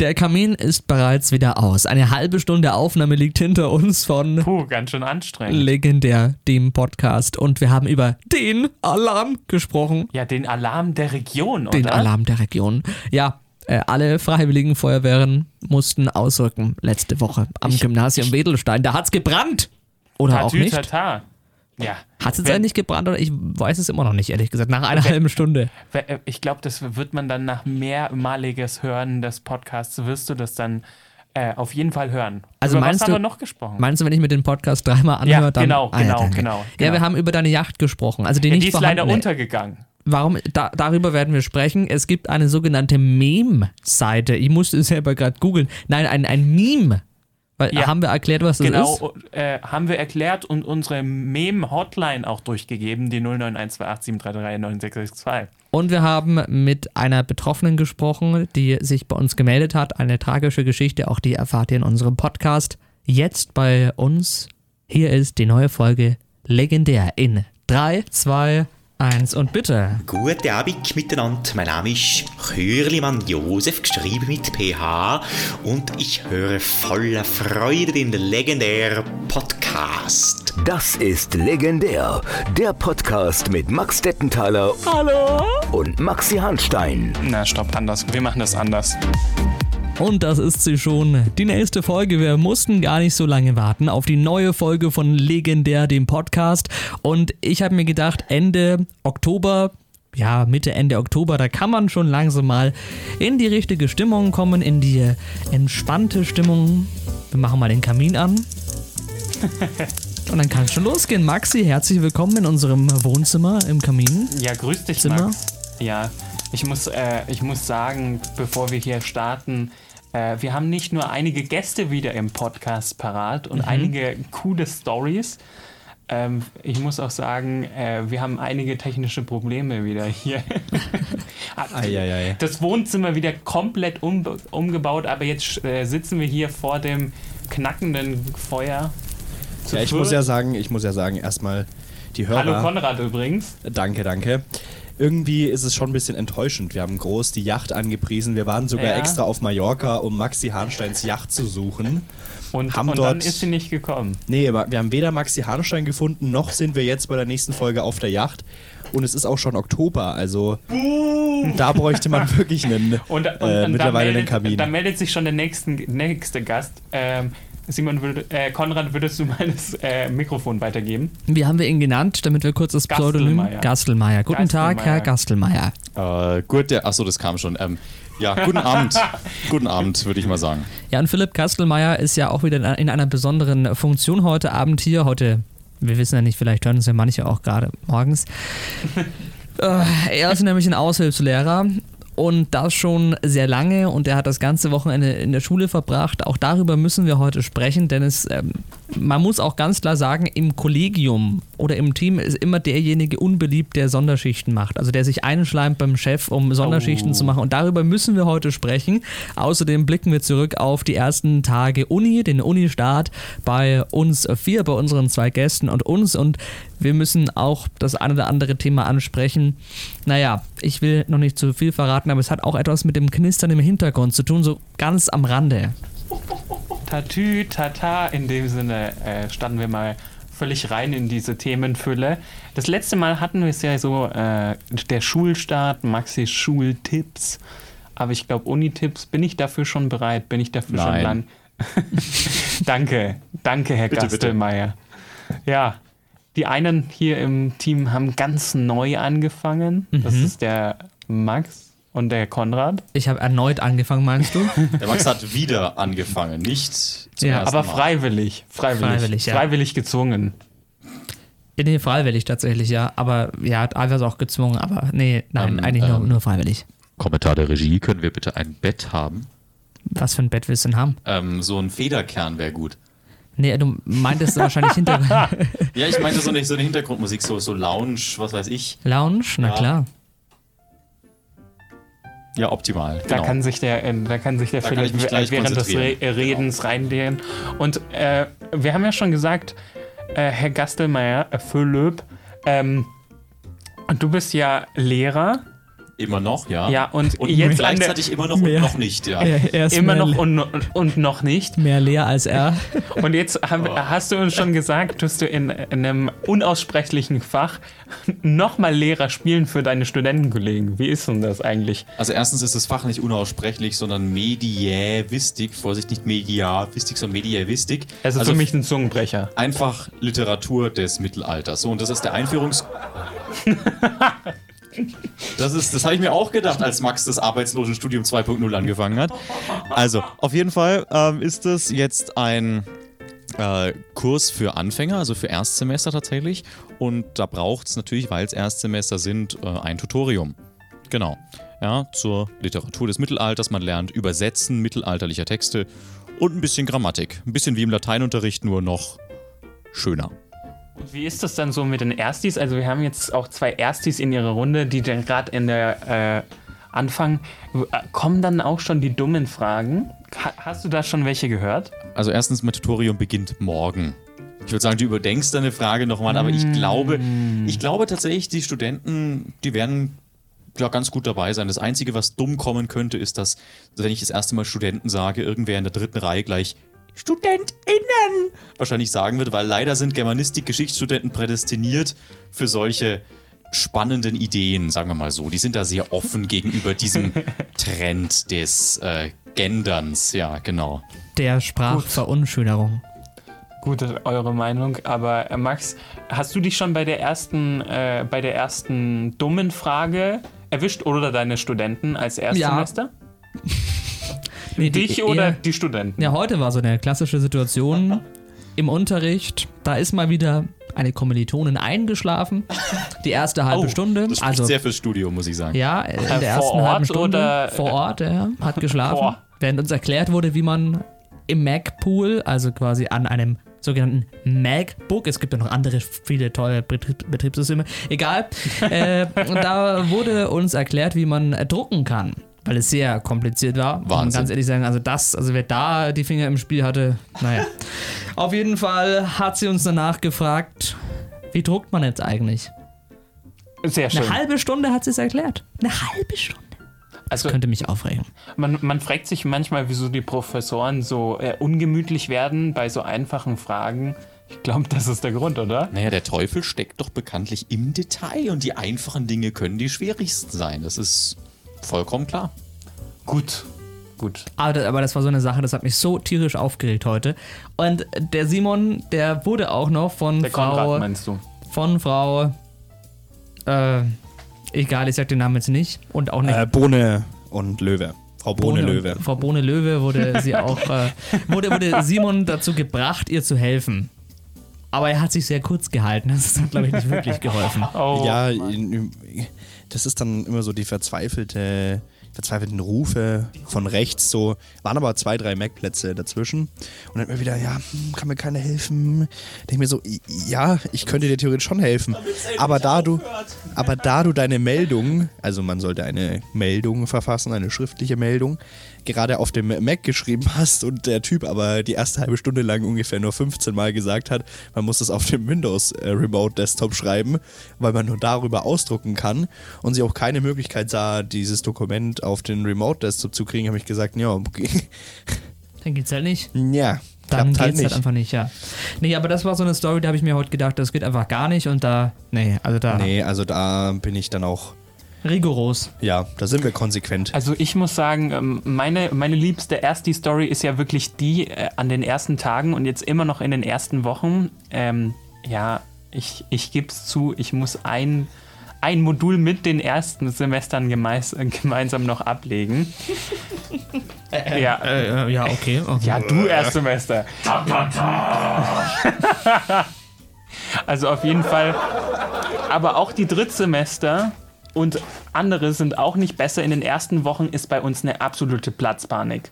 Der Kamin ist bereits wieder aus. Eine halbe Stunde Aufnahme liegt hinter uns von Puh, ganz schön anstrengend. Legendär, dem Podcast. Und wir haben über den Alarm gesprochen. Ja, den Alarm der Region, oder? Den Alarm der Region. Ja, äh, alle freiwilligen Feuerwehren mussten ausrücken letzte Woche am Ich- Gymnasium Wedelstein. Da hat's gebrannt. Oder auch nicht. Ja. Hat es jetzt eigentlich gebrannt oder ich weiß es immer noch nicht, ehrlich gesagt, nach einer halben Stunde. äh, Ich glaube, das wird man dann nach mehrmaliges Hören des Podcasts, wirst du das dann äh, auf jeden Fall hören. Also Über meinst du- wir noch gesprochen? Meinst du, wenn ich mir den Podcast dreimal anhöre, Ja, dann. genau, Ah, ja, genau, genau, Ja, genau. wir haben über deine Yacht gesprochen. Also die ja, nicht die ist leider untergegangen. Warum? Da, darüber werden wir sprechen. Es gibt eine sogenannte Meme-Seite. Ich musste es selber gerade googeln. Nein, ein, ein Meme. Weil, Ja. Haben wir erklärt, was das ist? Genau, äh, haben wir erklärt und unsere Meme-Hotline auch durchgegeben, die 091287339662. Und wir haben mit einer Betroffenen gesprochen, die sich bei uns gemeldet hat. Eine tragische Geschichte, auch die erfahrt ihr in unserem Podcast. Jetzt bei uns. Hier ist die neue Folge Legendär in 3, 2, 1 und bitte. Guten Abend miteinander. Mein Name ist Chörlimann Josef, geschrieben mit PH. Und ich höre voller Freude den legendären Podcast. Das ist legendär. Der Podcast mit Max Dettenthaler. Hallo. Und Maxi Hanstein. Na, stopp, anders. Wir machen das anders. Und das ist sie schon. Die nächste Folge. Wir mussten gar nicht so lange warten auf die neue Folge von Legendär, dem Podcast. Und ich habe mir gedacht, Ende Oktober, ja, Mitte, Ende Oktober, da kann man schon langsam mal in die richtige Stimmung kommen, in die entspannte Stimmung. Wir machen mal den Kamin an. Und dann kann es schon losgehen. Maxi, herzlich willkommen in unserem Wohnzimmer im Kamin. Ja, grüß dich, Zimmer? Max. Ja, ich muss, äh, ich muss sagen, bevor wir hier starten, äh, wir haben nicht nur einige Gäste wieder im Podcast parat und einige coole Stories. Ähm, ich muss auch sagen, äh, wir haben einige technische Probleme wieder hier. Das Wohnzimmer wieder komplett um, umgebaut, aber jetzt äh, sitzen wir hier vor dem knackenden Feuer. Ja, ich muss ja sagen, ich muss ja sagen, erstmal die Hörer. Hallo Konrad übrigens. Danke, danke. Irgendwie ist es schon ein bisschen enttäuschend. Wir haben groß die Yacht angepriesen. Wir waren sogar Ja. extra auf Mallorca, um Maxi Hahnsteins Yacht zu suchen. Und, Haben und dann dort- ist sie nicht gekommen. Nee, wir haben weder Maxi Hahnstein gefunden, noch sind wir jetzt bei der nächsten Folge auf der Yacht. Und es ist auch schon Oktober, also da bräuchte man wirklich einen Und, und, äh, mittlerweile einen meldet, Kamin. da meldet sich schon der nächsten, nächste Gast. Ähm, Simon, würd, äh, Konrad, würdest du mal das äh, Mikrofon weitergeben? Wie haben wir ihn genannt, damit wir kurz das Pseudonym... Gastelmeier. Gastelmeier. Guten Tag, Herr Gastelmeier. Äh, gut, der, achso, das kam schon. Ähm, ja, guten Abend. guten Abend, würde ich mal sagen. Ja, und Philipp Kastelmeier ist ja auch wieder in einer- in einer besonderen Funktion heute Abend hier. Heute, wir wissen ja nicht, vielleicht hören es ja manche auch gerade morgens. äh, er ist nämlich ein Aushilfslehrer und das schon sehr lange und er hat das ganze Wochenende in der Schule verbracht. Auch darüber müssen wir heute sprechen, denn es, ähm, man muss auch ganz klar sagen, im Kollegium oder im Team ist immer derjenige unbeliebt, der Sonderschichten macht. Also der sich einschleimt beim Chef, um Sonderschichten Oh. zu machen. Und darüber müssen wir heute sprechen. Außerdem blicken wir zurück auf die ersten Tage Uni, den Uni-Start bei uns vier, bei unseren zwei Gästen und uns. Und wir müssen auch das eine oder andere Thema ansprechen. Naja, ich will noch nicht zu viel verraten, aber es hat auch etwas mit dem Knistern im Hintergrund zu tun, so ganz am Rande. Tatü, tata, in dem Sinne äh, standen wir mal völlig rein in diese Themenfülle. Das letzte Mal hatten wir es ja so, äh, der Schulstart, Maxis Schultipps. Aber ich glaube, Uni-Tipps, bin ich dafür schon bereit? Bin ich dafür schon Nein. lang? danke, danke, Herr Bitte, bitte. Gastelmeier. Ja, die einen hier im Team haben ganz neu angefangen. Das Mhm. ist der Max und der Konrad. Ich habe erneut angefangen, meinst du? Der Max hat wieder angefangen, nicht zum Ja, ersten Aber Mal. freiwillig, freiwillig, Freiwillig, ja. freiwillig gezwungen. nee, freiwillig tatsächlich, ja. Aber ja, teilweise auch gezwungen, aber nee, nein, Ähm, eigentlich nur, ähm, nur freiwillig. Kommentar der Regie, können wir bitte ein Bett haben? Was für ein Bett willst du denn haben? Ähm, so ein Federkern wäre gut. Nee, du meintest wahrscheinlich hinter Ja, ich meinte so eine, so eine Hintergrundmusik, so, so Lounge, was weiß ich. Lounge, na Ja. klar. Ja, optimal. Da genau. kann sich der, äh, da kann sich der Da kann ich Philipp mich gleich während des Re Redens reindehnen. Und äh, wir haben ja schon gesagt, äh, Herr Gastelmeier, äh, Philipp, ähm, du bist ja Lehrer Immer noch, ja. Ja, und und jetzt gleichzeitig immer noch Mehr. und noch nicht, ja. Er, er ist Immer noch und, und, noch nicht. mehr leer als er. Und jetzt haben, hast du uns schon gesagt, dass du in, in einem unaussprechlichen Fach nochmal Lehrer spielen für deine Studentenkollegen. Wie ist denn das eigentlich? Also erstens ist das Fach nicht unaussprechlich, sondern Mediävistik. Vorsicht, nicht Mediavistik, sondern Mediävistik. Also, für mich ein Zungenbrecher. einfach Literatur des Mittelalters. So, und das ist der Einführungs... Das, das habe ich mir auch gedacht, als Max das Arbeitslosenstudium 2.0 angefangen hat. Also, auf jeden Fall ähm, ist das jetzt ein äh, Kurs für Anfänger, also für Erstsemester tatsächlich. Und da braucht es natürlich, weil es Erstsemester sind, äh, ein Tutorium. Genau. Ja, zur Literatur des Mittelalters. Man lernt Übersetzen mittelalterlicher Texte und ein bisschen Grammatik. Ein bisschen wie im Lateinunterricht, nur noch schöner. Und wie ist das dann so mit den Erstis? Also wir haben jetzt auch zwei Erstis in ihrer Runde, die dann gerade in der äh, anfangen. Äh, Kommen dann auch schon die dummen Fragen? Ha hast du da schon welche gehört? Also erstens, mein Tutorium beginnt morgen. Ich würde sagen, du überdenkst deine Frage nochmal, aber ich glaube, ich glaube tatsächlich, die Studenten, die werden ja ganz gut dabei sein. Das Einzige, was dumm kommen könnte, ist, dass, wenn ich das erste Mal Studenten sage, irgendwer in der dritten Reihe gleich StudentInnen wahrscheinlich sagen wird, weil leider sind Germanistik-Geschichtsstudenten prädestiniert für solche spannenden Ideen, sagen wir mal so. Die sind da sehr offen gegenüber diesem Trend des äh, Genderns. Ja, genau. Der Sprachverunschönerung. Gut, eure Meinung, aber äh, Max, hast du dich schon bei der ersten, äh, bei der ersten dummen Frage erwischt oder deine Studenten als Erstsemester? Nee, die- Dich oder eher- die Studenten? Ja, heute war so eine klassische Situation im Unterricht. Da ist mal wieder eine Kommilitonin eingeschlafen. Die erste halbe Oh, Stunde. Das Also sehr fürs Studio, muss ich sagen. ja, in der ersten Ort halben Stunde oder- vor Ort, ja, hat geschlafen. Boah. Während uns erklärt wurde, wie man im Mac-Pool, also quasi an einem sogenannten MacBook, es gibt ja noch andere viele tolle Betrieb Betriebssysteme, egal, äh, da wurde uns erklärt, wie man äh, drucken kann. Weil es sehr kompliziert war. Wahnsinn. ganz ehrlich sagen, also das, also wer da die Finger im Spiel hatte, naja. Auf jeden Fall hat sie uns danach gefragt, wie druckt man jetzt eigentlich? Sehr schön. Eine halbe Stunde hat sie es erklärt. Eine halbe Stunde. Also Könnte mich aufregen. man, man fragt sich manchmal, wieso die Professoren so äh, ungemütlich werden bei so einfachen Fragen. Ich glaube, das ist der Grund, oder? Naja, der Teufel steckt doch bekanntlich im Detail und die einfachen Dinge können die schwierigsten sein. Das ist vollkommen klar. Gut. Gut. Aber das, aber das war so eine Sache, das hat mich so tierisch aufgeregt heute. Und der Simon, der wurde auch noch von Der Frau. Konrad meinst du? von Frau. Äh, egal, ich sag den Namen jetzt nicht. Und auch nicht. Äh, Bohne und Löwe. Frau Bohne, Löwe. Frau Bohne Löwe wurde sie auch. Äh, wurde, wurde Simon dazu gebracht, ihr zu helfen. Aber er hat sich sehr kurz gehalten. Das hat, glaube ich, nicht wirklich geholfen. Oh, ja, in, das ist dann immer so die verzweifelte, verzweifelten Rufe von rechts. So waren aber zwei, drei Mac-Plätze dazwischen und dann immer wieder, ja, hm, kann mir keiner helfen. Denke mir so, ja, ich könnte dir theoretisch schon helfen, aber da du, aber da du deine Meldung, also man sollte eine Meldung verfassen, eine schriftliche Meldung, gerade auf dem Mac geschrieben hast und der Typ aber die erste halbe Stunde lang ungefähr nur 15 Mal gesagt hat, man muss es auf dem Windows äh, Remote Desktop schreiben, weil man nur darüber ausdrucken kann und sie auch keine Möglichkeit sah, dieses Dokument auf den Remote Desktop zu kriegen, habe ich gesagt, ja, okay. Dann geht's halt nicht. ja, Dann halt geht's nicht. halt einfach nicht, ja. Nee, aber das war so eine Story, da habe ich mir heute gedacht, das geht einfach gar nicht und da. Nee, also da. nee, also da bin ich dann auch, Rigoros. ja, da sind wir konsequent. Also ich muss sagen, ähm, meine, meine liebste Ersti-Story ist ja wirklich die äh, an den ersten Tagen und jetzt immer noch in den ersten Wochen. Ähm, ja, ich, ich gebe es zu, ich muss ein, ein Modul mit den ersten Semestern gemeis, äh, gemeinsam noch ablegen. ja, Äh, ja, okay. okay. ja, du Erstsemester. also auf jeden Fall. Aber auch die Drittsemester und andere sind auch nicht besser. In den ersten Wochen ist bei uns eine absolute Platzpanik.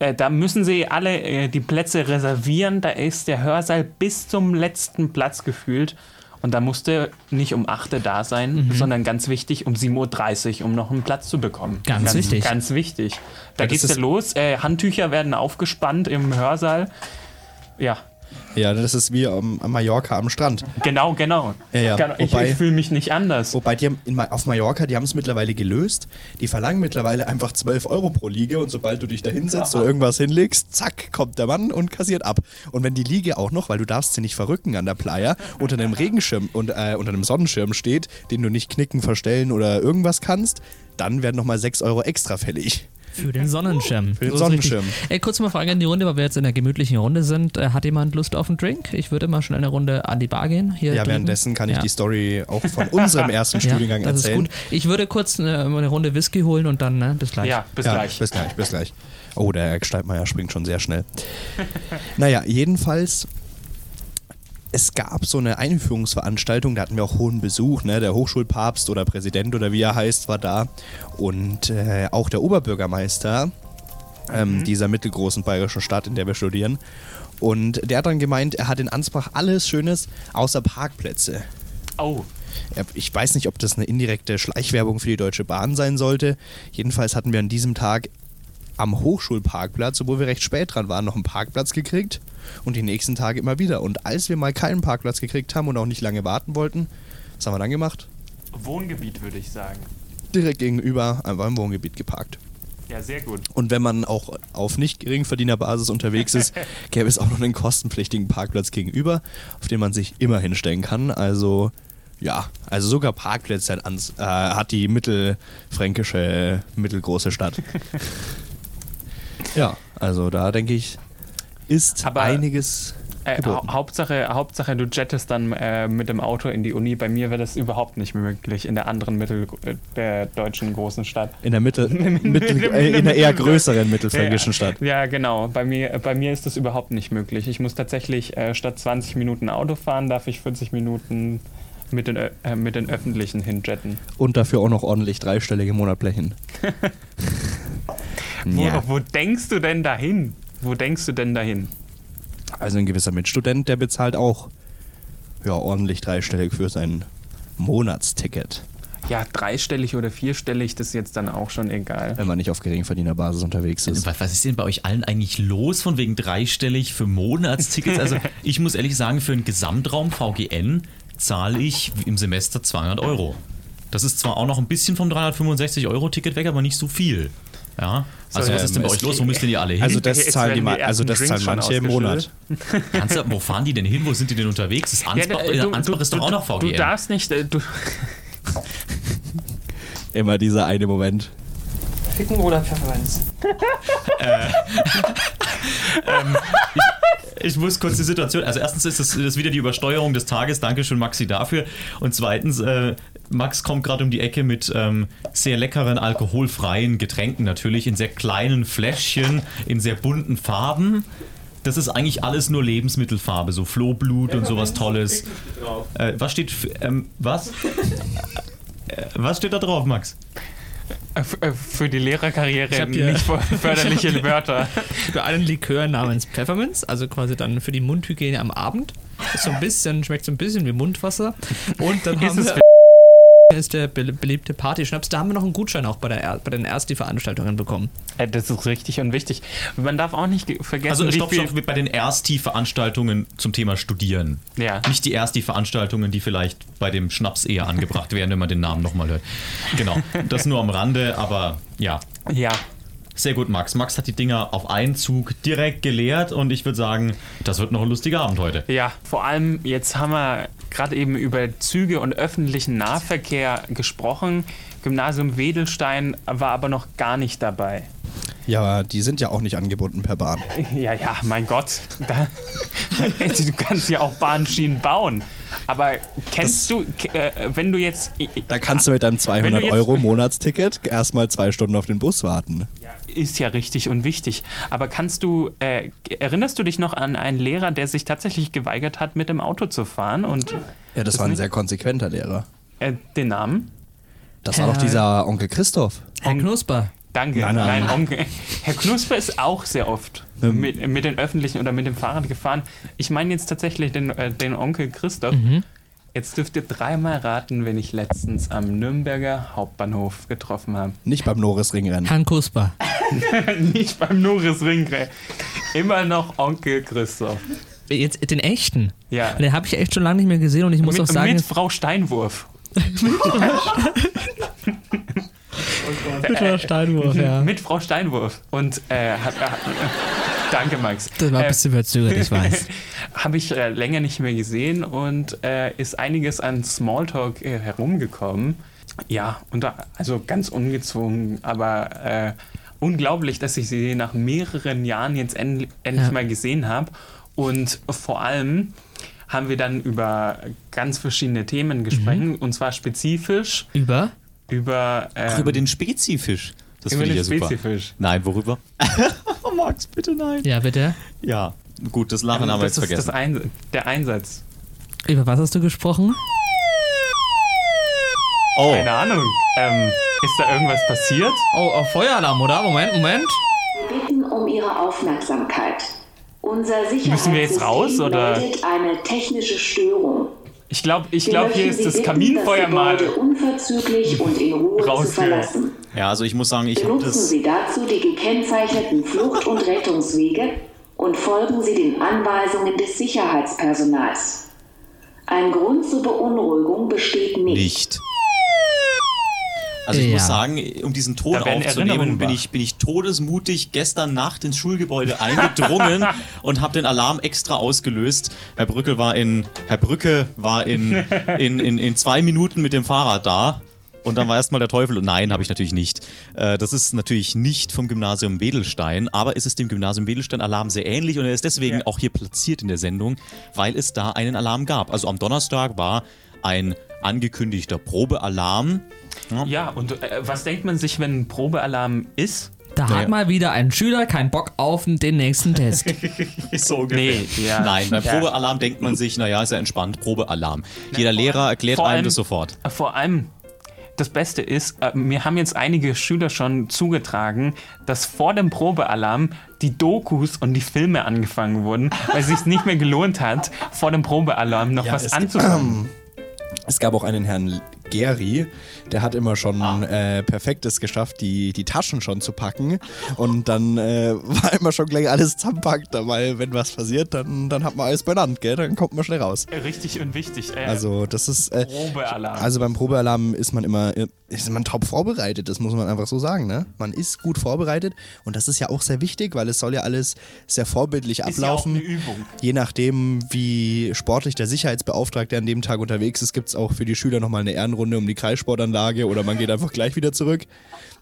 Äh, da müssen sie alle äh, die Plätze reservieren. Da ist der Hörsaal bis zum letzten Platz gefühlt. Und da musste nicht um 8 Uhr da sein, sondern ganz wichtig um 7.30 Uhr, um noch einen Platz zu bekommen. Ganz wichtig. Ganz wichtig. Da Ja, geht's ja los. Äh, Handtücher werden aufgespannt im Hörsaal. Ja, Ja, das ist wie am, am Mallorca am Strand. Genau, genau. Ja, ja. Genau, ich Wobei- ich fühle mich nicht anders. Wobei die haben in, auf Mallorca, die haben es mittlerweile gelöst. Die verlangen mittlerweile einfach 12 Euro pro Liege und sobald du dich da hinsetzt oder irgendwas hinlegst, zack, kommt der Mann und kassiert ab. Und wenn die Liege auch noch, weil du darfst sie nicht verrücken an der Playa, unter einem Regenschirm und äh, unter einem Sonnenschirm steht, den du nicht knicken, verstellen oder irgendwas kannst, dann werden nochmal 6 Euro extra fällig. Für den Sonnenschirm. Für den So Sonnenschirm. Ey, kurz mal Frage in die Runde, weil wir jetzt in einer gemütlichen Runde sind. Äh, Hat jemand Lust auf einen Drink? Ich würde mal schon eine Runde an die Bar gehen. Hier Ja, drüben. währenddessen kann ich Ja. die Story auch von unserem ersten Studiengang ja, das erzählen. ist gut. Ich würde kurz eine, eine Runde Whisky holen und dann ne, bis gleich. Ja, bis ja, gleich. Bis gleich, bis gleich. Oh, der Herr Gsteitmeier springt schon sehr schnell. naja, jedenfalls, es gab so eine Einführungsveranstaltung, da hatten wir auch hohen Besuch, ne? Der Hochschulpapst oder Präsident oder wie er heißt, war da. Und äh, auch der Oberbürgermeister ähm, dieser mittelgroßen bayerischen Stadt, in der wir studieren. Und der hat dann gemeint, er hat in Ansbach alles Schönes außer Parkplätze. Oh, Ich weiß nicht, ob das eine indirekte Schleichwerbung für die Deutsche Bahn sein sollte. Jedenfalls hatten wir an diesem Tag am Hochschulparkplatz, obwohl wir recht spät dran waren, noch einen Parkplatz gekriegt und die nächsten Tage immer wieder. Und als wir mal keinen Parkplatz gekriegt haben und auch nicht lange warten wollten, was haben wir dann gemacht? Wohngebiet würde ich sagen. Direkt gegenüber einfach im Wohngebiet geparkt. Ja, sehr gut. Und wenn man auch auf nicht Geringverdienerbasis unterwegs ist, gäbe es auch noch einen kostenpflichtigen Parkplatz gegenüber, auf den man sich immer hinstellen kann. Also ja, also sogar Parkplätze äh, hat die mittelfränkische, mittelgroße Stadt. ja, also da denke ich, ist Aber, einiges Äh, hau Hauptsache, Hauptsache, du jettest dann äh, mit dem Auto in die Uni. Bei mir wäre das überhaupt nicht möglich in der anderen Mittel äh, der deutschen großen Stadt. In der Mittel, mittel, äh, in der eher größeren mittelfränkischen Stadt. Ja, genau. Bei mir, bei mir ist das überhaupt nicht möglich. Ich muss tatsächlich äh, statt 20 Minuten Auto fahren, darf ich 40 Minuten mit den, Ö- äh, mit den Öffentlichen hinjetten. Und dafür auch noch ordentlich dreistellige Monatblechen. Wo, ja. wo denkst du denn dahin? Wo denkst du denn dahin? Also ein gewisser Mitstudent, der bezahlt auch ja, ordentlich dreistellig für sein Monatsticket, Ja, dreistellig oder vierstellig, das ist jetzt dann auch schon egal. wenn man nicht auf Geringverdienerbasis unterwegs ist. Was, was ist denn bei euch allen eigentlich los von wegen dreistellig für Monatstickets? Also ich muss ehrlich sagen, für einen Gesamtraum VGN zahle ich im Semester 200 Euro. Das ist zwar auch noch ein bisschen vom 365-Euro-Ticket weg, aber nicht so viel. Ja, also So, was ist denn bei ähm, euch los? Wo müsst denn ihr alle hin? Also das Jetzt zahlen die die also das zahlen manche im Monat. Kannst du, wo fahren die denn hin? Wo sind die denn unterwegs? Das Ansbach, äh, äh, Ansbach ist doch auch noch Du VGN. darfst nicht, äh, du, Immer dieser eine Moment. Ficken oder Pfefferminz? Ich muss kurz die Situation. Also erstens ist das, das wieder die Übersteuerung des Tages. Dankeschön, Maxi, dafür. Und zweitens, äh, Max kommt gerade um die Ecke mit ähm, sehr leckeren alkoholfreien Getränken natürlich in sehr kleinen Fläschchen in sehr bunten Farben. Das ist eigentlich alles nur Lebensmittelfarbe, so Flohblut und sowas Tolles. Äh, was steht? Ähm, was? Äh, was steht da drauf, Max? Äh, äh, für die Lehrerkarriere nicht för- förderliche Wörter. Für einen Likör namens Pfefferminz, also quasi dann für die Mundhygiene am Abend. Ist so ein bisschen, schmeckt so ein bisschen wie Mundwasser. Und dann haben es wir, ist der be beliebte Partyschnaps. Da haben wir noch einen Gutschein auch bei, der, Er- bei den Ersti-Veranstaltungen bekommen. Äh, Das ist richtig und wichtig. Man darf auch nicht ge- vergessen, Also stopp, stopp, bei den Ersti-Veranstaltungen zum Thema Studieren. Ja. Nicht die Ersti-Veranstaltungen, die vielleicht bei dem Schnaps eher angebracht werden, wenn man den Namen nochmal hört. Genau, das nur am Rande, aber ja. Ja. Sehr gut, Max. Max hat die Dinger auf einen Zug direkt geleert und ich würde sagen, das wird noch ein lustiger Abend heute. Ja, vor allem jetzt haben wir gerade eben über Züge und öffentlichen Nahverkehr gesprochen. Gymnasium Wedelstein war aber noch gar nicht dabei. Ja, die sind ja auch nicht angebunden per Bahn. Ja, ja, mein Gott. Da, du kannst ja auch Bahnschienen bauen. Aber kennst du, k- äh, wenn du jetzt. Da kannst du mit deinem 200 jetzt- Euro Monatsticket erstmal zwei Stunden auf den Bus warten. Ist ja richtig und wichtig. Aber kannst du, äh, erinnerst du dich noch an einen Lehrer, der sich tatsächlich geweigert hat, mit dem Auto zu fahren und Ja, das war ein nicht- sehr konsequenter Lehrer. äh, den Namen? Das war doch Ja. dieser Onkel Christoph. Herr Knusper. Danke. Nein, nein. Onkel. Herr Knusper ist auch sehr oft Ähm. mit, mit den Öffentlichen oder mit dem Fahrrad gefahren. Ich meine jetzt tatsächlich den, äh, den Onkel Christoph. Mhm. Jetzt dürft ihr dreimal raten, wen ich letztens am Nürnberger Hauptbahnhof getroffen habe. Nicht beim Norrisringrennen. Herrn Kusper. Nicht beim Norris Ringre. Immer noch Onkel Christoph. Jetzt den echten. Ja. Den habe ich echt schon lange nicht mehr gesehen und ich muss mit, auch sagen, mit Frau Steinwurf. mit Frau Steinwurf, ja. Mit Frau Steinwurf. Und äh, hat, äh, danke, Max. Das war ein Äh, bisschen verzögert, ich weiß. Habe ich äh, länger nicht mehr gesehen und äh, ist einiges an Smalltalk äh, herumgekommen. Ja, und da, also ganz ungezwungen, aber äh, unglaublich, dass ich sie nach mehreren Jahren jetzt end, endlich Ja. mal gesehen habe. Und vor allem haben wir dann über ganz verschiedene Themen gesprochen und zwar spezifisch Über? Über, ähm, Ach, über den Spezifisch. Das über finde ich ja den super. Spezifisch. Nein, worüber? oh, Max, bitte nein. Ja, bitte. Ja, gut, das Lachen haben wir jetzt ist das vergessen. Ein der Einsatz. Über was hast du gesprochen? Oh, Keine Ahnung. Ähm, ist da irgendwas passiert? Oh, auf Feueralarm, oder? Moment, Moment. bitten um Ihre Aufmerksamkeit. Unser Sicherheitssystem Müssen wir jetzt raus, oder? meldet eine technische Störung. Ich glaube, ich glaub, hier ist das Kaminfeuer mal. Unverzüglich und in Ruhe zu verlassen. ja, also ich muss sagen, ich habe das. Sie dazu die gekennzeichneten Flucht- und Rettungswege und folgen Sie den Anweisungen des Sicherheitspersonals. Ein Grund zur Beunruhigung besteht nicht. Nicht. Also ich Ja. muss sagen, um diesen Ton aufzunehmen, bin ich, bin ich todesmutig gestern Nacht ins Schulgebäude eingedrungen und habe den Alarm extra ausgelöst. Herr Brücke war in, Herr Brücke war in, in, in, in zwei Minuten mit dem Fahrrad da. Und dann war erstmal der Teufel. Und nein, habe ich natürlich nicht. Äh, das ist natürlich nicht vom Gymnasium Wedelstein, aber es ist dem Gymnasium Wedelstein Alarm sehr ähnlich und er ist deswegen Ja. auch hier platziert in der Sendung, weil es da einen Alarm gab. Also am Donnerstag war ein angekündigter Probealarm. Ja, und äh, was denkt man sich, wenn ein Probealarm ist? Da Naja. hat mal wieder ein Schüler keinen Bock auf den nächsten Test. So Nee, ja. Nein, beim Ja. Probealarm denkt man sich, naja, ist ja entspannt, Probealarm. Jeder vor Lehrer erklärt einem allem- das sofort. Äh, Vor allem, das Beste ist, äh, mir haben jetzt einige Schüler schon zugetragen, dass vor dem Probealarm die Dokus und die Filme angefangen wurden, weil es sich nicht mehr gelohnt hat, vor dem Probealarm noch Ja, was anzufangen. Es gab auch einen Herrn Geri, der hat immer schon Ah. äh, perfektes geschafft, die, die Taschen schon zu packen. Und dann äh, war immer schon gleich alles zusammenpackt, weil wenn was passiert, dann, dann hat man alles benannt, gell? Dann kommt man schnell raus. Richtig und wichtig. Äh, Also das ist. Äh, Probealarm. also beim Probealarm ist man immer äh, ist man top vorbereitet, das muss man einfach so sagen, ne? Man ist gut vorbereitet und das ist ja auch sehr wichtig, weil es soll ja alles sehr vorbildlich ist ja auch ablaufen. eine Übung. Je nachdem, wie sportlich der Sicherheitsbeauftragte an dem Tag unterwegs ist, gibt es auch für die Schüler nochmal eine Ehrenrunde um die Kreissportanlage oder man geht einfach gleich wieder zurück.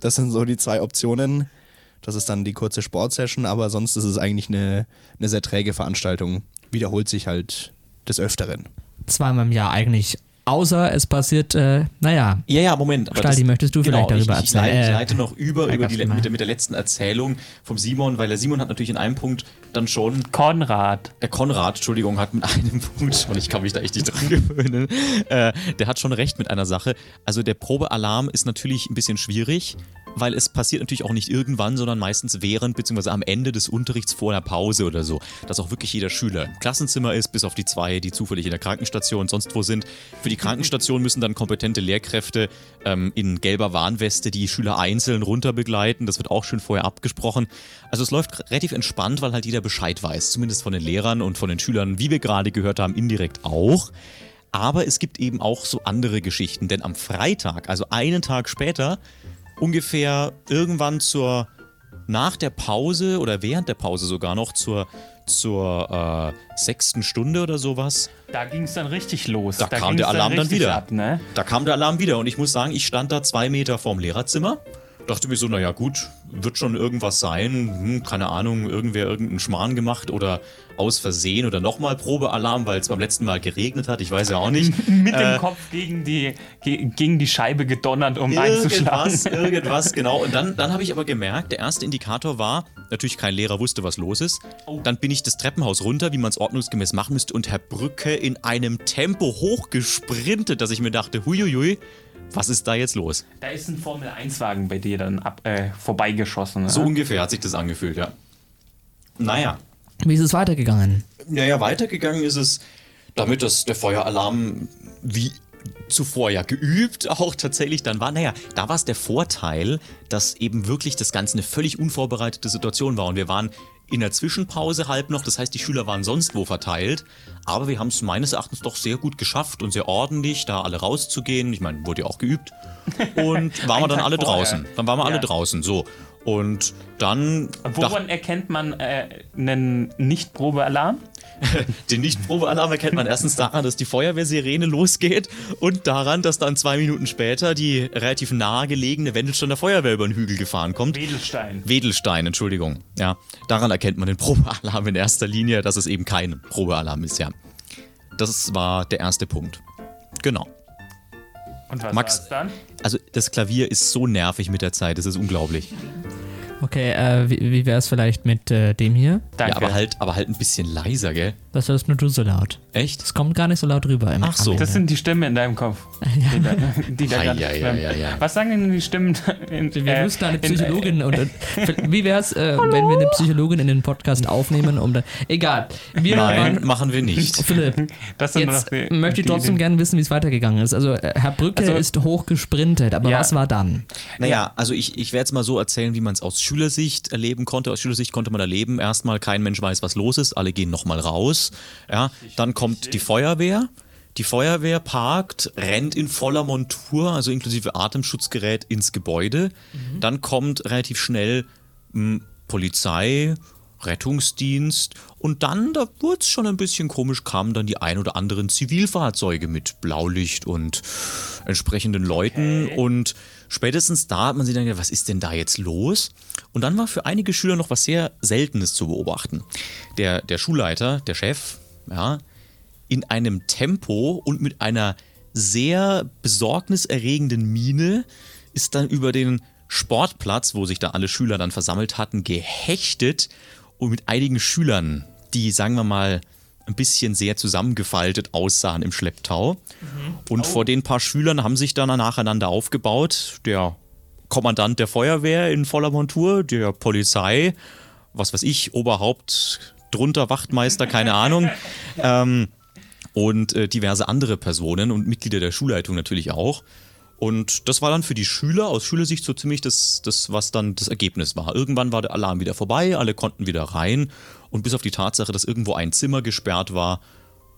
Das sind so die zwei Optionen. Das ist dann die kurze Sportsession, aber sonst ist es eigentlich eine, eine sehr träge Veranstaltung. Wiederholt sich halt des Öfteren. Zweimal im Jahr eigentlich. Außer es passiert, äh, naja, Ja, ja, Moment. aber Staldi, das- möchtest du vielleicht genau, darüber ich, ich, leite, erzählen? ich Äh, leite noch über, über die, mit, der, mit der letzten Erzählung vom Simon, weil der Simon hat natürlich in einem Punkt dann schon Konrad. der Konrad, Entschuldigung, hat mit einem Punkt, und ich kann mich da echt nicht dran gewöhnen, äh, der hat schon recht mit einer Sache. Also der Probealarm ist natürlich ein bisschen schwierig, weil es passiert natürlich auch nicht irgendwann, sondern meistens während bzw. am Ende des Unterrichts vor einer Pause oder so, dass auch wirklich jeder Schüler im Klassenzimmer ist, bis auf die zwei, die zufällig in der Krankenstation und sonst wo sind. Für die Krankenstation müssen dann kompetente Lehrkräfte ähm, in gelber Warnweste die Schüler einzeln runter begleiten. Das wird auch schön vorher abgesprochen. Also es läuft relativ entspannt, weil halt jeder Bescheid weiß, zumindest von den Lehrern und von den Schülern, wie wir gerade gehört haben, indirekt auch. Aber es gibt eben auch so andere Geschichten, denn am Freitag, also einen Tag später, ungefähr irgendwann zur nach der Pause oder während der Pause sogar noch zur, zur äh, sechsten Stunde oder sowas, Da ging es dann richtig los. da, kam ging's der Alarm dann richtig wieder. Ab, ne? Da kam der Alarm wieder und ich muss sagen, ich stand da zwei Meter vorm Lehrerzimmer. Dachte mir so, naja gut, wird schon irgendwas sein, hm, keine Ahnung, irgendwer irgendeinen Schmarrn gemacht oder aus Versehen oder nochmal Probealarm, weil es beim letzten Mal geregnet hat, ich weiß ja auch nicht. Mit Äh, dem Kopf gegen die, ge gegen die Scheibe gedonnert, um Irgendwas, einzuschlagen. irgendwas, genau. Und dann, dann habe ich aber gemerkt, der erste Indikator war, natürlich kein Lehrer wusste, was los ist. Dann bin ich das Treppenhaus runter, wie man es ordnungsgemäß machen müsste, und Herr Brücke in einem Tempo hochgesprintet, dass ich mir dachte, huiuiui, was ist da jetzt los? Da ist ein Formel-1-Wagen bei dir dann ab, äh, vorbeigeschossen. Ne? So ungefähr hat sich das angefühlt, ja. Naja. wie ist es weitergegangen? Naja, weitergegangen ist es, damit das, der Feueralarm wie zuvor ja geübt auch tatsächlich dann war. Naja, da war es der Vorteil, dass eben wirklich das Ganze eine völlig unvorbereitete Situation war und wir waren in der Zwischenpause halb noch. Das heißt, die Schüler waren sonst wo verteilt. Aber wir haben es meines Erachtens doch sehr gut geschafft und sehr ordentlich, da alle rauszugehen. Ich meine, wurde ja auch geübt. Und waren wir dann Tag alle vorher. draußen. Dann waren wir alle Ja. draußen. So. Und dann. Woran erkennt man äh, einen Nicht-Probealarm? Den Nicht-Probealarm erkennt man erstens daran, dass die Feuerwehrsirene losgeht und daran, dass dann zwei Minuten später die relativ nahe gelegene Wendelsteiner Feuerwehr über den Hügel gefahren kommt. Wedelstein. Wedelstein, Entschuldigung. Ja, daran erkennt man den Probealarm in erster Linie, dass es eben kein Probealarm ist, ja. Das war der erste Punkt. Genau. Und was Max- dann? Also das Klavier ist so nervig mit der Zeit, das ist unglaublich. Okay, äh, wie, wie wäre es vielleicht mit äh, dem hier? Danke. Ja, aber halt, aber halt ein bisschen leiser, gell? Das hörst nur du so laut. Echt? Das kommt gar nicht so laut rüber. Im Ach so. Das sind die Stimmen in deinem Kopf. Die da, die da ei, ei, ei. Was sagen denn die Stimmen? In, Wir äh, müssten eine in- Psychologin und, und wie wäre es, äh, wenn wir eine Psychologin in den Podcast aufnehmen, um dann. Egal. Wir Nein, waren, machen wir nicht. Philipp, Das sind jetzt die, möchte ich trotzdem gerne wissen, wie es weitergegangen ist. Also äh, Herr Brücke Also- ist hoch gesprintet, aber Ja. was war dann? Naja, also ich, ich werde jetzt mal so erzählen, wie man es aus Schülersicht erleben konnte. Aus Schülersicht konnte man erleben, erstmal kein Mensch weiß, was los ist, alle gehen nochmal raus. Ja, dann kommt die Feuerwehr. Die Feuerwehr parkt, rennt in voller Montur, also inklusive Atemschutzgerät, ins Gebäude. Dann kommt relativ schnell mh, Polizei, Rettungsdienst und dann, da wurde es schon ein bisschen komisch, kamen dann die ein oder anderen Zivilfahrzeuge mit Blaulicht und entsprechenden Leuten und spätestens da hat man sich dann gedacht, was ist denn da jetzt los? Und dann war für einige Schüler noch was sehr Seltenes zu beobachten. Der, der Schulleiter, der Chef, ja, in einem Tempo und mit einer sehr besorgniserregenden Miene ist dann über den Sportplatz, wo sich da alle Schüler dann versammelt hatten, gehechtet und mit einigen Schülern, die, sagen wir mal, ein bisschen sehr zusammengefaltet aussahen im Schlepptau. Und vor den paar Schülern haben sich dann nacheinander aufgebaut. Der Kommandant der Feuerwehr in voller Montur, der Polizei, was weiß ich, Oberhaupt, drunter Wachtmeister, keine Ahnung. ähm, und äh, diverse andere Personen und Mitglieder der Schulleitung natürlich auch. Und das war dann für die Schüler aus Schülersicht so ziemlich das, das, was dann das Ergebnis war. Irgendwann war der Alarm wieder vorbei, alle konnten wieder rein und bis auf die Tatsache, dass irgendwo ein Zimmer gesperrt war,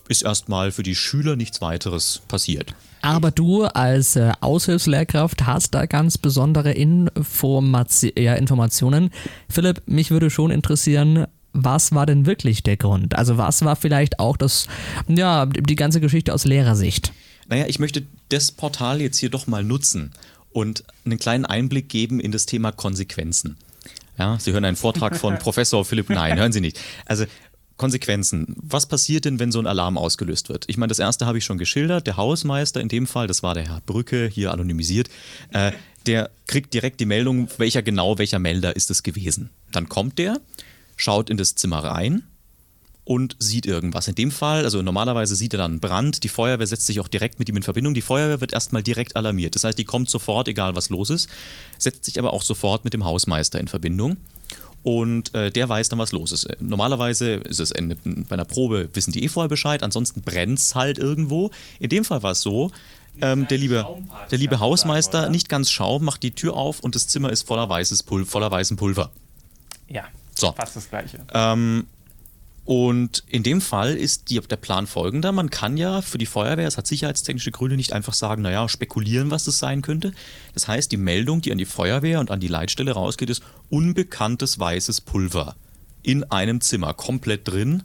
ist erstmal für die Schüler nichts weiteres passiert. Aber du als äh, Aushilfslehrkraft hast da ganz besondere Informati ja, Informationen. Philipp, mich würde schon interessieren, was war denn wirklich der Grund? Also was war vielleicht auch das, ja, die ganze Geschichte aus Lehrersicht? Naja, ich möchte das Portal jetzt hier doch mal nutzen und einen kleinen Einblick geben in das Thema Konsequenzen. Ja, Sie hören einen Vortrag von Professor Philipp Nein, hören Sie nicht. Also Konsequenzen. Was passiert denn, wenn so ein Alarm ausgelöst wird? Ich meine, das erste habe ich schon geschildert. Der Hausmeister in dem Fall, das war der Herr Brücke, hier anonymisiert, äh, der kriegt direkt die Meldung, welcher genau, welcher Melder ist es gewesen. Dann kommt der, schaut in das Zimmer rein, und sieht irgendwas. In dem Fall, also normalerweise sieht er dann Brand, die Feuerwehr setzt sich auch direkt mit ihm in Verbindung. Die Feuerwehr wird erstmal direkt alarmiert. Das heißt, die kommt sofort, egal was los ist, setzt sich aber auch sofort mit dem Hausmeister in Verbindung. Und äh, der weiß dann, was los ist. Normalerweise ist es in, bei einer Probe, wissen die eh vorher Bescheid, ansonsten brennt es halt irgendwo. In dem Fall war es so, ähm, der, liebe, der liebe Hausmeister, nicht ganz Schaum, macht die Tür auf und das Zimmer ist voller, weißes Pul voller weißem Pulver. Ja, So. fast das Gleiche. Ähm, und in dem Fall ist die, der Plan folgender. Man kann ja für die Feuerwehr, es hat sicherheitstechnische Gründe, nicht einfach sagen, naja, spekulieren, was das sein könnte. Das heißt, die Meldung, die an die Feuerwehr und an die Leitstelle rausgeht, ist unbekanntes weißes Pulver in einem Zimmer, komplett drin.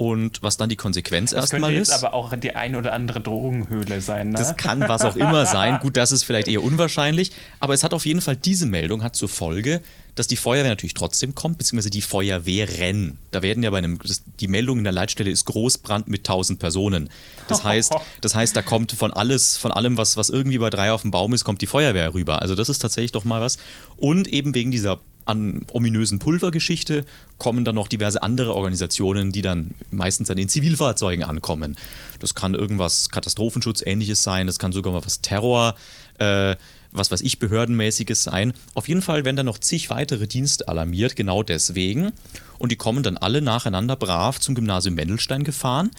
Und was dann die Konsequenz Das könnte erstmal ist. aber auch die ein oder andere Drogenhöhle sein, ne? Das kann was auch immer sein. Gut, das ist vielleicht eher unwahrscheinlich. Aber es hat auf jeden Fall diese Meldung hat zur Folge, dass die Feuerwehr natürlich trotzdem kommt, beziehungsweise die Feuerwehren. Da werden ja bei einem, das, die Meldung in der Leitstelle ist Großbrand mit 1000 Personen. Das heißt, das heißt, da kommt von alles, von allem, was, was irgendwie bei drei auf dem Baum ist, kommt die Feuerwehr rüber. Also das ist tatsächlich doch mal was. Und eben wegen dieser an ominösen Pulvergeschichte kommen dann noch diverse andere Organisationen, die dann meistens an den Zivilfahrzeugen ankommen. Das kann irgendwas Katastrophenschutz-ähnliches sein, das kann sogar mal was Terror, äh, was weiß ich, Behördenmäßiges sein. Auf jeden Fall werden dann noch zig weitere Dienste alarmiert, genau deswegen. Und die kommen dann alle nacheinander brav zum Gymnasium Wendelstein gefahren.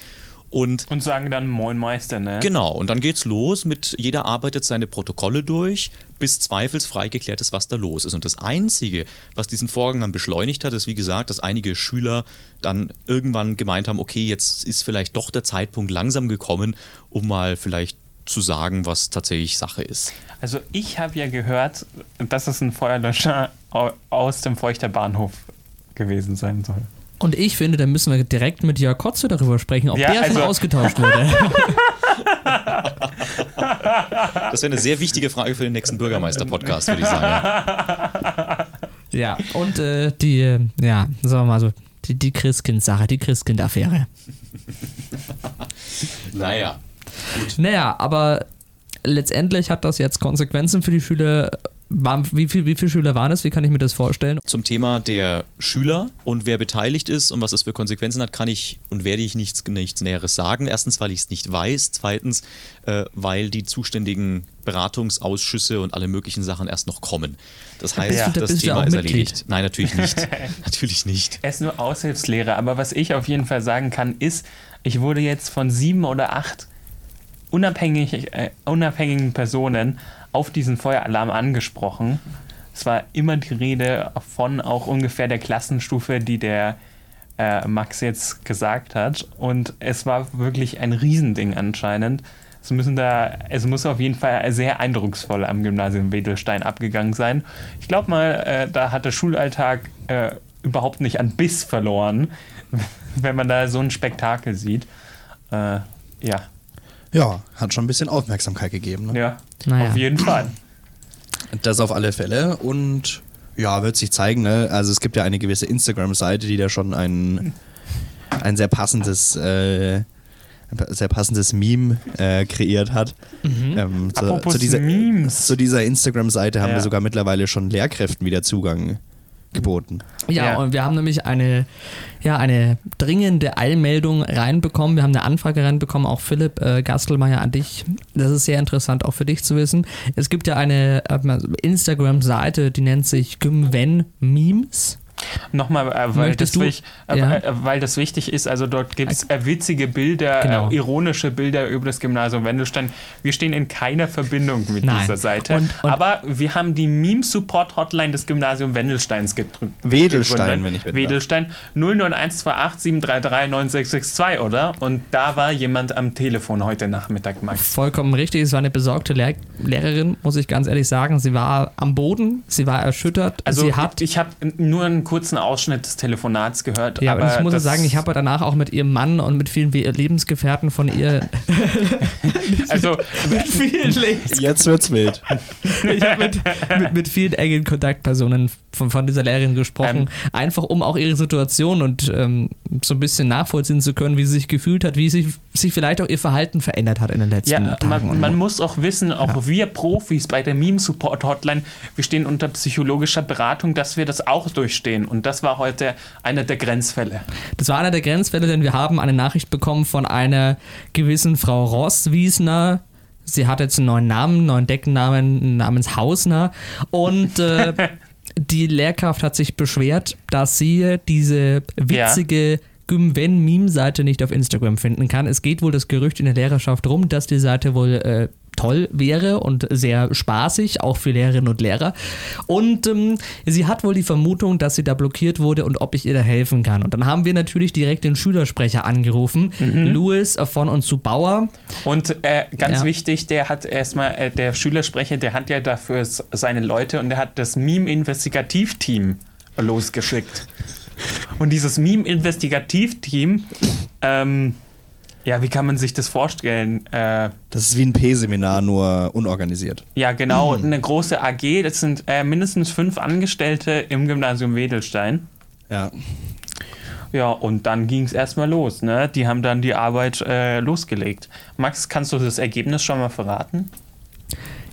Und Und sagen dann Moin Meister, ne? Genau, und dann geht's los mit, jeder arbeitet seine Protokolle durch, bis zweifelsfrei geklärt ist, was da los ist. Und das Einzige, was diesen Vorgang dann beschleunigt hat, ist, wie gesagt, dass einige Schüler dann irgendwann gemeint haben, okay, jetzt ist vielleicht doch der Zeitpunkt langsam gekommen, um mal vielleicht zu sagen, was tatsächlich Sache ist. Also ich habe ja gehört, dass es ein Feuerlöscher au- aus dem Feuchter Bahnhof gewesen sein soll. Und ich finde, da müssen wir direkt mit Jörg Kotze darüber sprechen, ob Ja, der schon also- ausgetauscht wurde. Das wäre eine sehr wichtige Frage für den nächsten Bürgermeister-Podcast, würde ich sagen. ja, und äh, die, äh, ja, sagen wir mal so, die, die Christkind-Sache, die Christkind-Affäre. Naja. Naja, aber letztendlich hat das jetzt Konsequenzen für die Schüler. Waren- Wie, viel, wie viele Schüler waren es? Wie kann ich mir das vorstellen? Zum Thema der Schüler und wer beteiligt ist und was es für Konsequenzen hat, kann ich und werde ich nichts, nichts Näheres sagen. Erstens, weil ich es nicht weiß. Zweitens, äh, weil die zuständigen Beratungsausschüsse und alle möglichen Sachen erst noch kommen. Das heißt, Ja. Da das Thema ist Mitglied. erledigt. Nein, natürlich nicht. natürlich nicht. Er ist nur Aushilfslehrer, aber was ich auf jeden Fall sagen kann, ist, ich wurde jetzt von sieben oder acht unabhängig, äh, unabhängigen Personen auf diesen Feueralarm angesprochen. Es war immer die Rede von auch ungefähr der Klassenstufe, die der äh, Max jetzt gesagt hat. Und es war wirklich ein Riesending anscheinend. Es, müssen da, es muss auf jeden Fall sehr eindrucksvoll am Gymnasium Wedelstein abgegangen sein. Ich glaube mal, äh, da hat der Schulalltag äh, überhaupt nicht an Biss verloren, wenn man da so ein Spektakel sieht. Äh, ja, Ja, hat schon ein bisschen Aufmerksamkeit gegeben. Ne? ja, Naja. auf jeden Fall. Das auf alle Fälle und ja, wird sich zeigen. Ne? Also es gibt ja eine gewisse Instagram-Seite, die da schon ein, ein sehr passendes, äh, ein sehr passendes Meme äh, kreiert hat. Ähm, zu, zu dieser, Memes. Zu dieser Instagram-Seite haben Ja. wir sogar mittlerweile schon Lehrkräften wieder Zugang geboten. Ja, Ja. und wir haben nämlich eine, ja, eine dringende Eilmeldung reinbekommen. Wir haben eine Anfrage reinbekommen, auch Philipp äh, Gastelmeier an dich. Das ist sehr interessant, auch für dich zu wissen. Es gibt ja eine äh, Instagram-Seite, die nennt sich Gymven Memes. Nochmal, äh, weil, das wich, äh, Ja. äh, weil das wichtig ist, also dort gibt es äh, witzige Bilder, Genau. äh, ironische Bilder über das Gymnasium Wendelstein. Wir stehen in keiner Verbindung mit Nein. dieser Seite, Und- und- aber wir haben die Meme-Support-Hotline des Gymnasium Wendelsteins gedrückt. Wedelstein, wenn ich bitte Wedelstein 09128 733 9662, oder? Und da war jemand am Telefon heute Nachmittag, Max. Vollkommen richtig. Es war eine besorgte Lehr Lehrerin, muss ich ganz ehrlich sagen. Sie war am Boden, sie war erschüttert. Also sie hat ich habe nur einen kurzen Ausschnitt des Telefonats gehört. Ja, aber und ich muss sagen, ich habe danach auch mit ihrem Mann und mit vielen Lebensgefährten von ihr also mit vielen Jetzt wird's wild. ich habe mit, mit, mit vielen engen Kontaktpersonen von, von dieser Lehrerin gesprochen, Ähm. einfach um auch ihre Situation und ähm, so ein bisschen nachvollziehen zu können, wie sie sich gefühlt hat, wie sich, sich vielleicht auch ihr Verhalten verändert hat in den letzten Ja, Tagen. man, und man muss auch wissen, auch wir Profis bei der Meme-Support-Hotline, wir stehen unter psychologischer Beratung, dass wir das auch durchstehen. Und das war heute einer der Grenzfälle. Das war einer der Grenzfälle, denn wir haben eine Nachricht bekommen von einer gewissen Frau Rosswiesner. Sie hat jetzt einen neuen Namen, einen neuen Deckennamen namens Hausner. Und äh, die Lehrkraft hat sich beschwert, dass sie diese witzige Gymven-Meme-Seite nicht auf Instagram finden kann. Es geht wohl das Gerücht in der Lehrerschaft rum, dass die Seite wohl äh, toll wäre und sehr spaßig, auch für Lehrerinnen und Lehrer. Und ähm, sie hat wohl die Vermutung, dass sie da blockiert wurde und ob ich ihr da helfen kann. Und dann haben wir natürlich direkt den Schülersprecher angerufen, Louis von und zu Bauer. Und äh, ganz Ja. wichtig, der hat erstmal, äh, der Schülersprecher, der hat ja dafür seine Leute und der hat das Meme-Investigativ-Team losgeschickt. Und dieses Meme-Investigativ-Team, ähm, ja, wie kann man sich das vorstellen? Äh, Das ist wie ein P-Seminar, nur unorganisiert. Ja, genau. Eine große AG. Das sind äh, mindestens fünf Angestellte im Gymnasium Wedelstein. Ja. Ja, und dann ging es erstmal los. Ne? Die haben dann die Arbeit äh, losgelegt. Max, kannst du das Ergebnis schon mal verraten?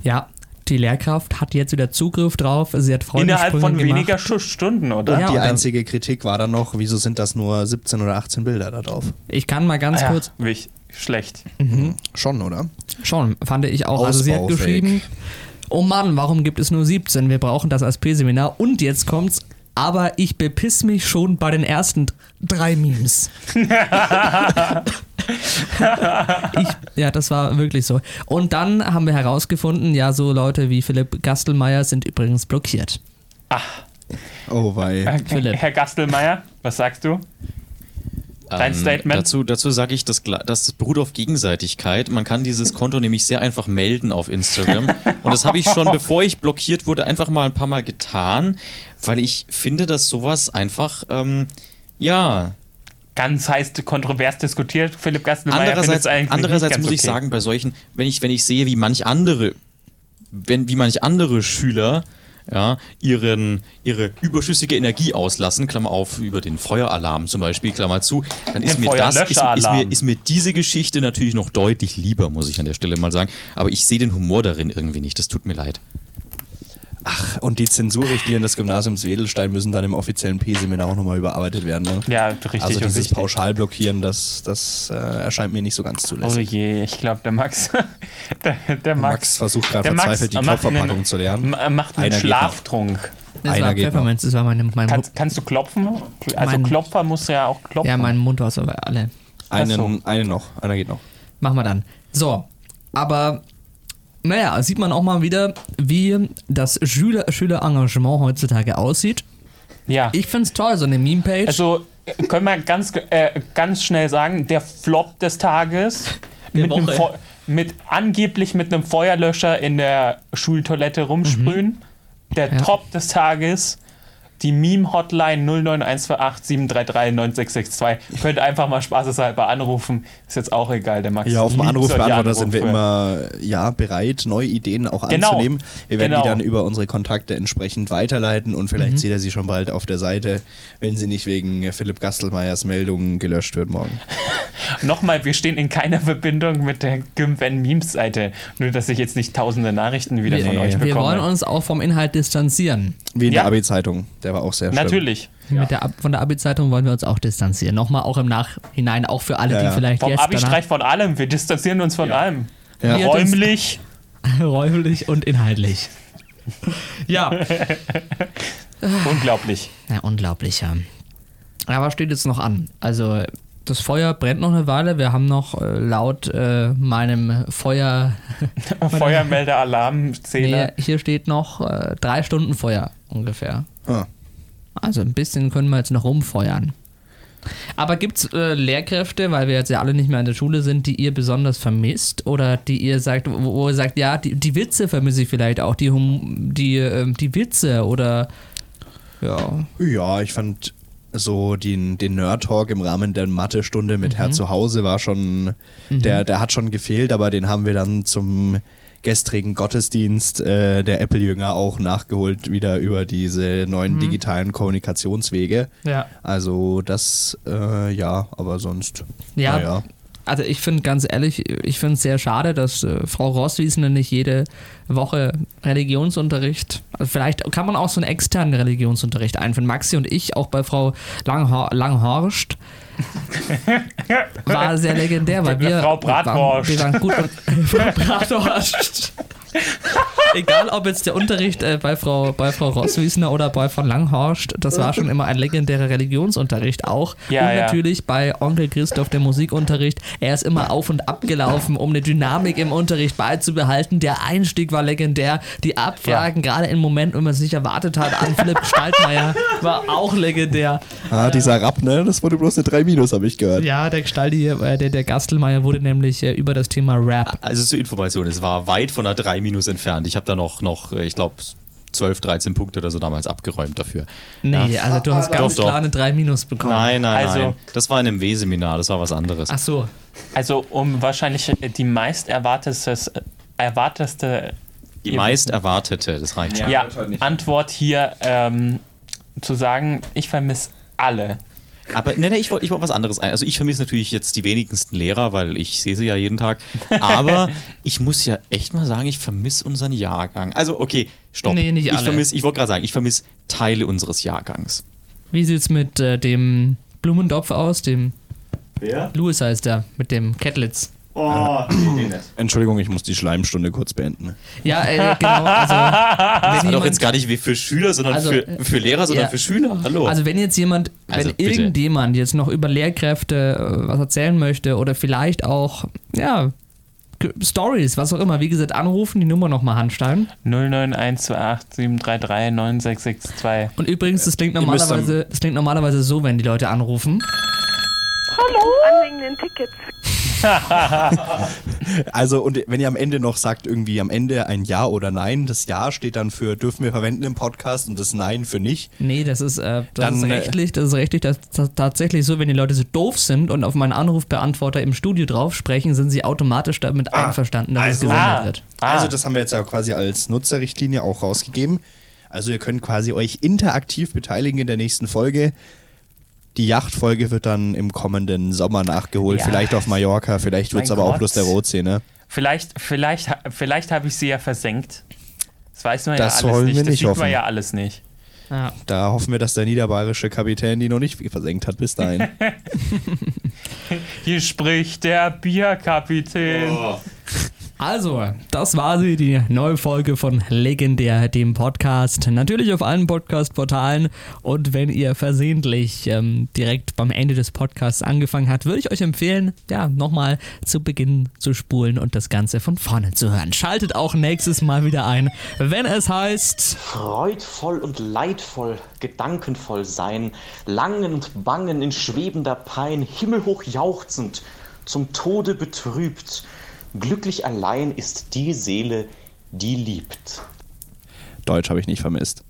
Ja, die Lehrkraft hat jetzt wieder Zugriff drauf. Sie hat Freunde Innerhalb von weniger Stu- Stunden, oder? Ja, Die und einzige Kritik war dann noch, wieso sind das nur 17 oder 18 Bilder da drauf? Ich kann mal ganz Ah ja, kurz wich- schlecht. Schon, oder? Schon, fand ich auch. Also sie hat geschrieben, oh Mann, warum gibt es nur 17? Wir brauchen das als P-Seminar. Und jetzt kommt's, aber ich bepiss mich schon bei den ersten drei Memes. ich, ja, das war wirklich so. Und dann haben wir herausgefunden, ja, so Leute wie Philipp Gastelmeier sind übrigens blockiert. Oh, wei. Philipp. Herr Gastelmeier, was sagst du? Dein Statement? Ähm, Dazu, dazu sage ich, das, gla- das beruht auf Gegenseitigkeit. Man kann dieses Konto nämlich sehr einfach melden auf Instagram. Und das habe ich schon, bevor ich blockiert wurde, einfach mal ein paar Mal getan, weil ich finde, dass sowas einfach, ähm, ja, Ganz heiß kontrovers diskutiert. Philipp Gastelmeier andererseits, andererseits muss ganz ich okay. sagen, bei solchen, wenn ich, wenn ich sehe, wie manch andere, wenn, wie manch andere Schüler ja, ihren, ihre überschüssige Energie auslassen, Klammer auf, über den Feueralarm zum Beispiel, Klammer zu, dann ist Den mir das, ist, ist, mir, ist mir diese Geschichte natürlich noch deutlich lieber, muss ich an der Stelle mal sagen. Aber ich sehe den Humor darin irgendwie nicht, das tut mir leid. Ach, und die Zensurrichtlinien des Gymnasiums Wedelstein müssen dann im offiziellen P-Seminar auch nochmal überarbeitet werden. Ne? Ja, richtig. also dieses wichtig. Pauschalblockieren, das, das äh, erscheint mir nicht so ganz Oh zulässig. je, ich glaube, der Max. Der, der Max, Max versucht gerade Max verzweifelt die Klopfverpackung einen- zu lernen. macht einen Einer Schlaftrunk. Das Einer war geht noch. Pfefferminz, das war meine, mein, Kannst, kannst du klopfen? Also Mein- Klopfer muss ja auch klopfen. ja, mein Mund war so alle. Einen, so. einen noch, einer geht noch. Machen wir dann. So, aber naja, sieht man auch mal wieder, wie das Schüler Schülerengagement heutzutage aussieht. ja. Ich find's toll, so eine Meme-Page. Also können wir ganz, äh, ganz schnell sagen, der Flop des Tages Der mit, mit angeblich mit einem Feuerlöscher in der Schultoilette rumsprühen. Der Mhm. Ja. Top des Tages, die Meme-Hotline 0912873396662. Könnt einfach mal spaßeshalber anrufen. Ist jetzt auch egal, der Max. Ja, auf dem Anrufbeantworter sind wir immer ja, bereit, neue Ideen auch Genau. anzunehmen. Wir werden Genau. die dann über unsere Kontakte entsprechend weiterleiten und vielleicht Mhm. seht ihr sie schon bald auf der Seite, wenn sie nicht wegen Philipp Gastelmeyers Meldung gelöscht wird morgen. Nochmal, wir stehen in keiner Verbindung mit der Gymven Memes Seite. Nur, dass ich jetzt nicht tausende Nachrichten wieder wir, von euch wir wollen bekomme. uns auch vom Inhalt distanzieren. Wie in Ja. der Abi-Zeitung, der war auch sehr schlimm. Natürlich. Mit der, Ab- von der Abi-Zeitung wollen wir uns auch distanzieren. Nochmal auch im Nachhinein, auch für alle, Ja, die ja. vielleicht Vom jetzt Abi-Streich von allem. Wir distanzieren uns von allem. Ja. Ja, Räumlich. räumlich und inhaltlich. ja, Unglaublich. ja, unglaublich, ja. Aber was steht jetzt noch an? Also, das Feuer brennt noch eine Weile. Wir haben noch äh, laut äh, meinem Feuer. Feuermelder, Alarmzähler. Nee, hier steht noch äh, drei Stunden Feuer ungefähr. Ah. Also ein bisschen können wir jetzt noch rumfeuern. Aber gibt es äh, Lehrkräfte, weil wir jetzt ja alle nicht mehr in der Schule sind, die ihr besonders vermisst? Oder die ihr sagt, wo, wo ihr sagt, ja, die, die Witze vermisse ich vielleicht auch, die, die, ähm, die Witze oder ja. Ja, ich fand so den, den Nerd-Talk im Rahmen der Mathe-Stunde mit Herr zu Hause war schon, der, der hat schon gefehlt, aber den haben wir dann zum gestrigen Gottesdienst äh, der Apple-Jünger auch nachgeholt, wieder über diese neuen digitalen Kommunikationswege. Ja. Also das, äh, ja, aber sonst, Ja, naja. Also ich finde ganz ehrlich, ich finde es sehr schade, dass äh, Frau Rosswiesner nicht jede Woche Religionsunterricht, also vielleicht kann man auch so einen externen Religionsunterricht einführen. Maxi und ich, auch bei Frau Langhor Langhorst, war sehr legendär, weil wir. Frau Bratwurst. Wir waren, wir waren gut und, Frau Bratwurst. Egal, ob jetzt der Unterricht äh, bei, Frau, bei Frau Rosswiesner oder bei Frau Langhorst, das war schon immer ein legendärer Religionsunterricht auch. Ja, und ja. natürlich bei Onkel Christoph der Musikunterricht. Er ist immer auf und ab gelaufen, um eine Dynamik im Unterricht beizubehalten. Der Einstieg war legendär. Die Abfragen, gerade im Moment, wenn man es nicht erwartet hat, an Philipp Gestaltmeier, war auch legendär. Ah, dieser Rapp, ne? Das wurde bloß eine 3 Minus, habe ich gehört. Ja, der Gestalti, äh, der, der Gastelmeier wurde nämlich äh, über das Thema Rap. Also zur Information, es war weit von einer 3 Minus entfernt. Ich habe da noch, noch äh, ich glaube, 12, 13 Punkte oder so damals abgeräumt dafür. Nee, also du hast ganz Doch, klar eine 3 Minus bekommen. Nein, nein, Also- nein. Das war in einem W-Seminar, das war was anderes. Ach so. Also um wahrscheinlich die meist erwarteteste, erwarteste Die meist erwartete, das reicht schon. ja, Antwort hier ähm, zu sagen, ich vermisse alle. Aber nee, nee, ich wollte ich wollt was anderes ein. Also ich vermisse natürlich jetzt die wenigsten Lehrer, weil ich sehe sie ja jeden Tag. Aber ich muss ja echt mal sagen, ich vermisse unseren Jahrgang. Also okay, stopp. Nee, nicht ich alle. vermisse, ich wollte gerade sagen, ich vermisse Teile unseres Jahrgangs. Wie sieht's mit äh, dem Blumendopf aus? Dem Wer? Louis heißt er, mit dem Kettlitz. Oh, nicht. Entschuldigung, ich muss die Schleimstunde kurz beenden. Ja, äh, genau. Also, Das war doch jetzt gar nicht wie für Schüler, sondern Also, für, für Lehrer, sondern ja. für Schüler. Hallo. Also wenn jetzt jemand, Also, wenn bitte. irgendjemand jetzt noch über Lehrkräfte äh, was erzählen möchte oder vielleicht auch, ja, Stories, was auch immer, wie gesagt, anrufen, die Nummer nochmal handschreiben. 09128 733 9662. Und übrigens, das klingt normalerweise, das klingt normalerweise so, wenn die Leute anrufen. Anwesenden Tickets. Also, und wenn ihr am Ende noch sagt, irgendwie am Ende ein Ja oder Nein, das Ja steht dann für dürfen wir verwenden im Podcast und das Nein für nicht. Nee, das ist, äh, das Dann, ist äh, rechtlich, das ist rechtlich das, das tatsächlich so, wenn die Leute so doof sind und auf meinen Anrufbeantworter im Studio drauf sprechen, sind sie automatisch damit einverstanden, dass es also- gesendet Ah. wird. Ah. Also, das haben wir jetzt ja quasi als Nutzerrichtlinie auch rausgegeben. Also, ihr könnt quasi euch interaktiv beteiligen in der nächsten Folge. Die Yachtfolge wird dann im kommenden Sommer nachgeholt. Ja. Vielleicht auf Mallorca, vielleicht wird es aber auch Gott. bloß der Rotsee, ne? Vielleicht, vielleicht, vielleicht habe ich sie ja versenkt. Das weiß man Das ja alles wollen nicht. wir das nicht sieht hoffen. man ja alles nicht. Ja. Da hoffen wir, dass der niederbayerische Kapitän die noch nicht versenkt hat bis dahin. Hier spricht der Bierkapitän. Also, das war sie, die neue Folge von Legendär, dem Podcast. Natürlich auf allen Podcast-Portalen. Und wenn ihr versehentlich ähm, direkt beim Ende des Podcasts angefangen habt, würde ich euch empfehlen, ja, nochmal zu Beginn zu spulen und das Ganze von vorne zu hören. Schaltet auch nächstes Mal wieder ein, wenn es heißt. freudvoll und leidvoll, gedankenvoll sein, langen und bangen in schwebender Pein, himmelhoch jauchzend, zum Tode betrübt. Glücklich allein ist die Seele, die liebt. Deutsch habe ich nicht vermisst.